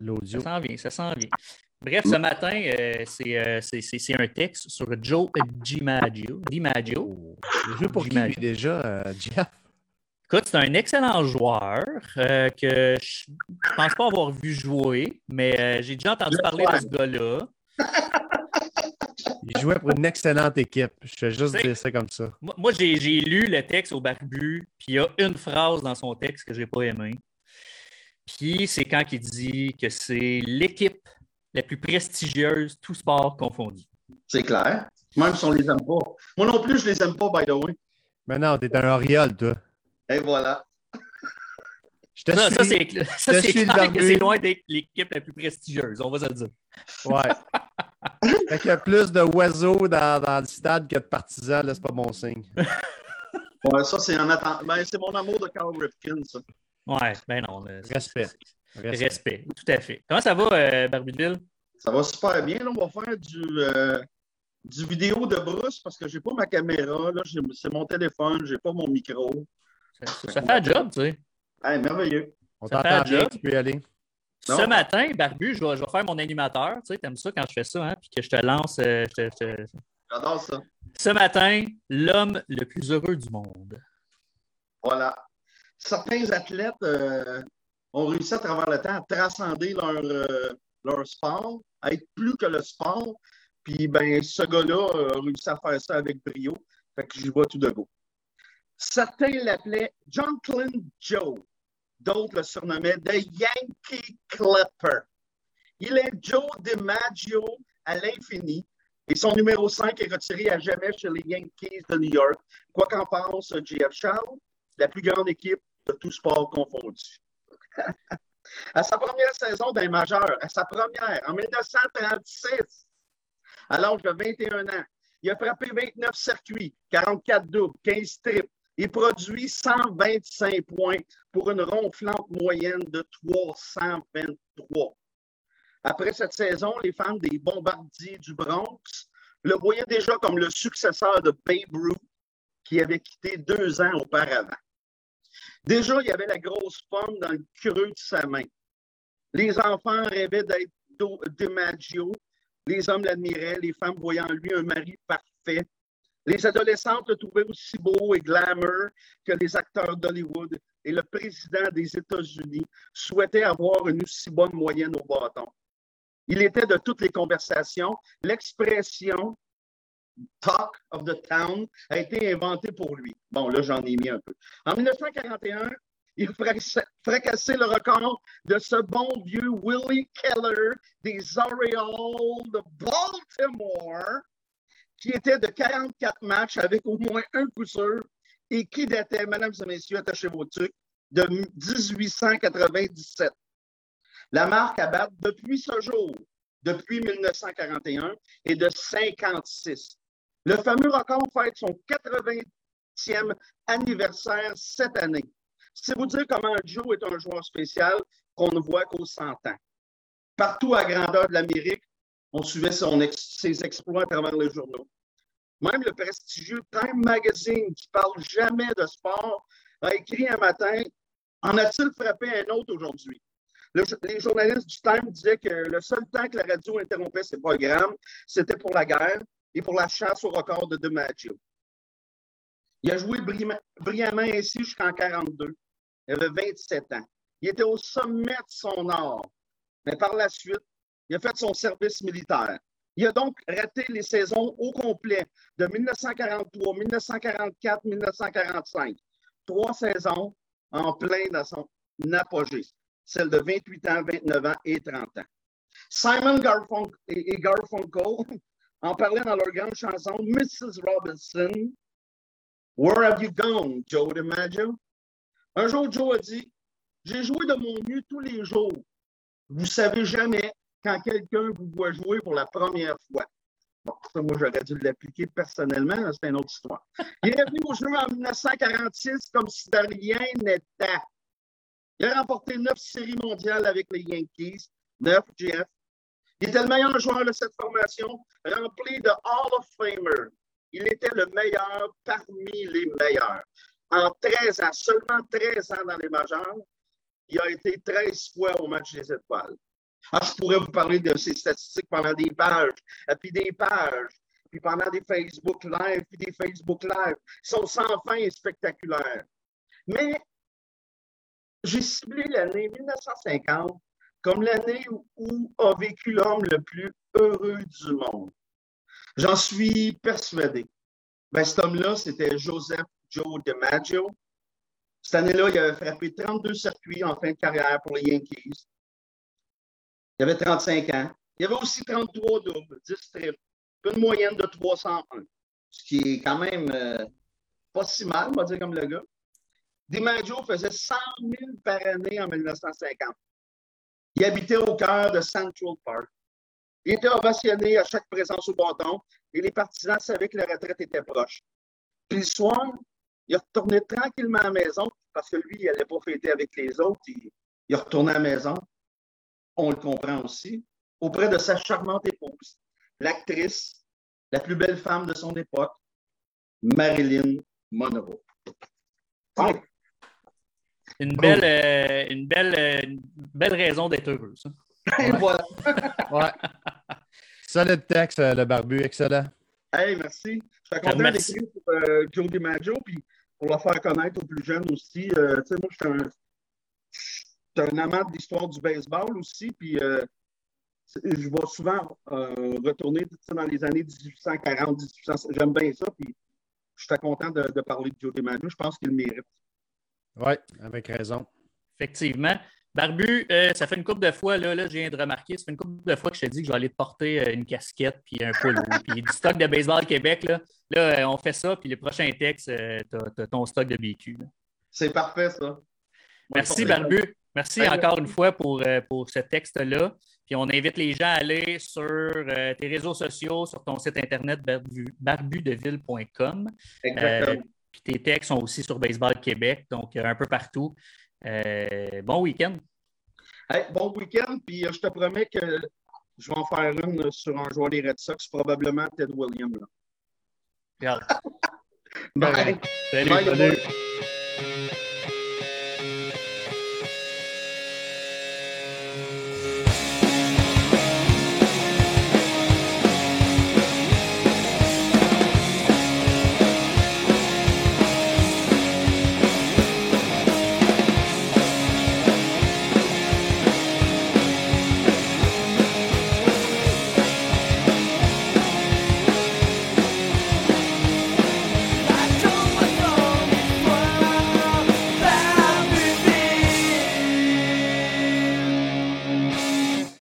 l'audio. Ça s'en vient, ça s'en vient. Bref, ce matin, euh, c'est, euh, c'est, c'est, c'est un texte sur Joe DiMaggio. DiMaggio? Oh. Joue pour qui, lui, déjà, euh, Jeff? Écoute, c'est un excellent joueur euh, que je ne pense pas avoir vu jouer, mais euh, j'ai déjà entendu Le parler de ce gars-là. Il jouait pour une excellente équipe. Je fais juste dire ça comme ça. Moi, moi, j'ai, j'ai lu le texte au barbu, puis il y a une phrase dans son texte que je n'ai pas aimé. Puis c'est quand il dit que c'est l'équipe la plus prestigieuse, tout sport confondu. C'est clair. Même si on les aime pas. Moi non plus, je les aime pas, by the way. Mais non, t'es un Oriole, toi. Et voilà. Je te Ça, suis. ça, c'est, ça, je c'est suis le clair que barbu. c'est loin d'être l'équipe la plus prestigieuse, on va se le dire. Ouais. fait qu'il y a plus de oiseaux dans, dans le stade que de partisans, là, c'est pas bon signe. Ouais, ça, c'est en attendant. Ben, c'est mon amour de Carl Ripken, ça. Ouais, ben non. Respect. Respect. Respect, tout à fait. Comment ça va, euh, Barbudeville? Ça va super bien. Là, on va faire du, euh, du vidéo de Bruce parce que j'ai pas ma caméra. C'est mon téléphone, j'ai pas mon micro. Ça, ça- ça fait un job, tu sais. Hey, merveilleux. On Ça fait t'entend un bien, job. tu peux y aller. Non. Ce matin, Barbu, je vais, je vais faire mon animateur. Tu sais, t'aimes ça quand je fais ça, hein? Puis que je te lance. euh, J'adore ça. Ce matin, l'homme le plus heureux du monde. Voilà. Certains athlètes euh, ont réussi à travers le temps à transcender leur, euh, leur sport, à être plus que le sport. Puis, ben, ce gars-là a réussi à faire ça avec brio. Fait que j'y vois tout de go. Certains l'appelaient John Joe. D'autres le surnommaient The Yankee Clipper. Il est Joe DiMaggio à l'infini. Et son numéro 5 est retiré à jamais chez les Yankees de New York. Quoi qu'en pense J.F. Charles, la plus grande équipe de tout sport confondu. à sa première saison d'un majeur, à sa première, en 1936, à l'âge de 21 ans, il a frappé 29 circuits, 44 doubles, 15 triples et produit 125 points pour une ronflante moyenne de 323. Après cette saison, les fans des Bombardiers du Bronx le voyaient déjà comme le successeur de Babe Ruth, qui avait quitté deux ans auparavant. Déjà, il y avait la grosse pomme dans le creux de sa main. Les enfants rêvaient d'être DiMaggio. Les hommes l'admiraient, les femmes voyaient en lui un mari parfait. Les adolescentes le trouvaient aussi beau et glamour que les acteurs d'Hollywood. Et le président des États-Unis souhaitait avoir une aussi bonne moyenne au bâton. Il était de toutes les conversations. L'expression Talk of the Town a été inventée pour lui. Bon, là, j'en ai mis un peu. En 1941, il fracassait fracassait le record de ce bon vieux Willie Keller des Orioles de Baltimore, qui était de 44 matchs avec au moins un coup sûr et qui datait, mesdames et messieurs, attachez vos trucs, de 1897. La marque à battre depuis ce jour, depuis 1941, est de 56. Le fameux record fête son 80e anniversaire cette année. C'est vous dire comment Joe est un joueur spécial qu'on ne voit qu'aux 100 ans. Partout à grandeur de l'Amérique, on suivait ses exploits à travers les journaux. Même le prestigieux Time Magazine, qui parle jamais de sport, a écrit un matin En a-t-il frappé un autre aujourd'hui? Le- les journalistes du Time disaient que le seul temps que la radio interrompait ses programmes, c'était pour la guerre et pour la chasse au record de DiMaggio. Il a joué brillamment, ainsi jusqu'en 42. Il avait 27 ans. Il était au sommet de son art. Mais par la suite, il a fait son service militaire. Il a donc raté les saisons au complet de 1943, 1944, 1945. Trois saisons en plein dans son apogée, celle de 28 ans, 29 ans et 30 ans. Simon Garfunkel et Garfunkel en parlaient dans leur grande chanson Mrs. Robinson. Where have you gone, Joe DiMaggio? Un jour, Joe a dit J'ai joué de mon mieux tous les jours. Vous savez jamais quand quelqu'un vous voit jouer pour la première fois. Bon, ça, moi, j'aurais dû l'appliquer personnellement, c'est une autre histoire. Il est venu au jeu en 1946 comme si de rien n'était. Il a remporté neuf séries mondiales avec les Yankees, neuf GF. Il était le meilleur joueur de cette formation, rempli de Hall of Famer. Il était le meilleur parmi les meilleurs. En 13 ans, seulement 13 ans dans les majeurs, il a été 13 fois au match des étoiles. Ah, je pourrais vous parler de ces statistiques pendant des pages, puis des pages, puis pendant des Facebook Live, puis des Facebook Live. Ils sont sans fin et spectaculaires. Mais j'ai ciblé l'année 1950 comme l'année où, a vécu l'homme le plus heureux du monde. J'en suis persuadé. Ben, cet homme-là, c'était Joseph Joe DiMaggio. Cette année-là, il avait frappé 32 circuits en fin de carrière pour les Yankees. Il avait 35 ans. Il avait aussi 33 doubles, 10 triples, une moyenne de 301, ce qui est quand même euh, pas si mal, on va dire, comme le gars. DiMaggio faisait 100 000 par année en 1950. Il habitait au cœur de Central Park. Il était ovationné à chaque présence au bâton et les partisans savaient que la retraite était proche. Puis le soir, il retournait tranquillement à la maison parce que lui, il n'allait pas fêter avec les autres. Il, retournait à la maison. On le comprend aussi. Auprès de sa charmante épouse, l'actrice, la plus belle femme de son époque, Marilyn Monroe. Une belle, euh, une belle, euh, une belle raison d'être heureux, ça. Et voilà. ouais. Solide texte, euh, le barbu, excellent. Hey, merci. Je suis content d'écrire pour euh, Joe DiMaggio, puis pour le faire connaître aux plus jeunes aussi. Euh, tu sais, moi, je suis un, un, amant de l'histoire du baseball aussi, puis je vais souvent retourner dans les années 1840, 1800. J'aime bien ça, puis je suis content de, de parler de Joe DiMaggio. Je pense qu'il le mérite. Oui, avec raison. Effectivement. Barbu, euh, ça fait une couple de fois, là, là, je viens de remarquer, ça fait une couple de fois que je te dis que je vais aller te porter euh, une casquette puis un polo, puis du stock de baseball Québec. Là, là euh, on fait ça, puis les prochains textes, tu as, ton stock de BQ. C'est parfait, ça. Merci, Barbu. Merci encore une fois pour, pour ce texte-là. Puis on invite les gens à aller sur tes réseaux sociaux, sur ton site internet barbudeville.com. Exactement. Puis tes textes sont aussi sur Baseball Québec, donc un peu partout. Euh, bon week-end. bon week-end, puis euh, je te promets que je vais en faire une sur un joueur des Red Sox, probablement Ted Williams. Bye. Salut. Bye,